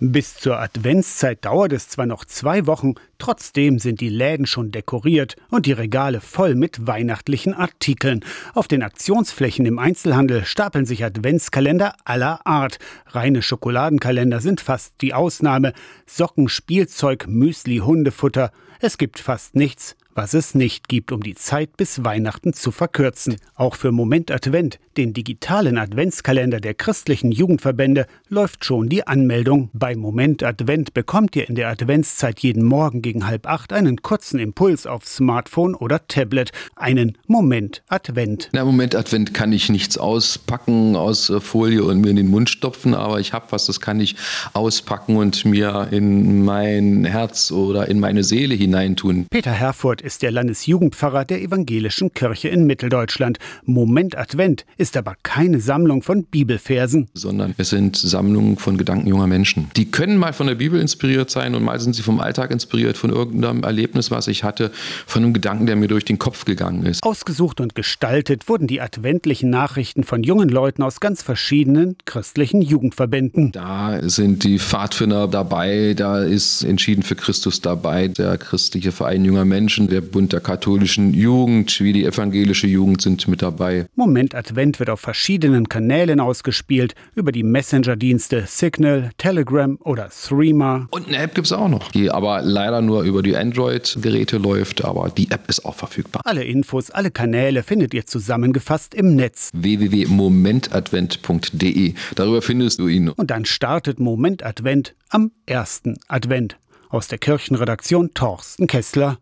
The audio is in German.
Bis zur Adventszeit dauert es zwar noch zwei Wochen, trotzdem sind die Läden schon dekoriert und die Regale voll mit weihnachtlichen Artikeln. Auf den Aktionsflächen im Einzelhandel stapeln sich Adventskalender aller Art. Reine Schokoladenkalender sind fast die Ausnahme. Socken, Spielzeug, Müsli, Hundefutter. Es gibt fast nichts, was es nicht gibt, um die Zeit bis Weihnachten zu verkürzen. Auch für Moment Advent, den digitalen Adventskalender der christlichen Jugendverbände, läuft schon die Anmeldung. Bei Moment Advent bekommt ihr in der Adventszeit jeden Morgen gegen halb acht einen kurzen Impuls auf Smartphone oder Tablet, einen Moment Advent. Na, Moment Advent kann ich nichts auspacken aus äh, Folie und mir in den Mund stopfen, aber ich habe was, das kann ich auspacken und mir in mein Herz oder in meine Seele hineintun. Peter Herfurth ist der Landesjugendpfarrer der Evangelischen Kirche in Mitteldeutschland. Moment Advent ist aber keine Sammlung von Bibelversen, sondern es sind Sammlungen von Gedanken junger Menschen. Die können mal von der Bibel inspiriert sein und mal sind sie vom Alltag inspiriert, von irgendeinem Erlebnis, was ich hatte, von einem Gedanken, der mir durch den Kopf gegangen ist. Ausgesucht und gestaltet wurden die adventlichen Nachrichten von jungen Leuten aus ganz verschiedenen christlichen Jugendverbänden. Da sind die Pfadfinder dabei, da ist Entschieden für Christus dabei, der christliche Verein junger Menschen, der der Bund der katholischen Jugend wie die evangelische Jugend sind mit dabei. Moment Advent wird auf verschiedenen Kanälen ausgespielt, über die Messenger-Dienste Signal, Telegram oder Threema. Und eine App gibt es auch noch, die aber leider nur über die Android-Geräte läuft, aber die App ist auch verfügbar. Alle Infos, alle Kanäle findet ihr zusammengefasst im Netz. www.momentadvent.de. Darüber findest du ihn. Und dann startet Moment Advent am ersten Advent. Aus der Kirchenredaktion Torsten Kessler.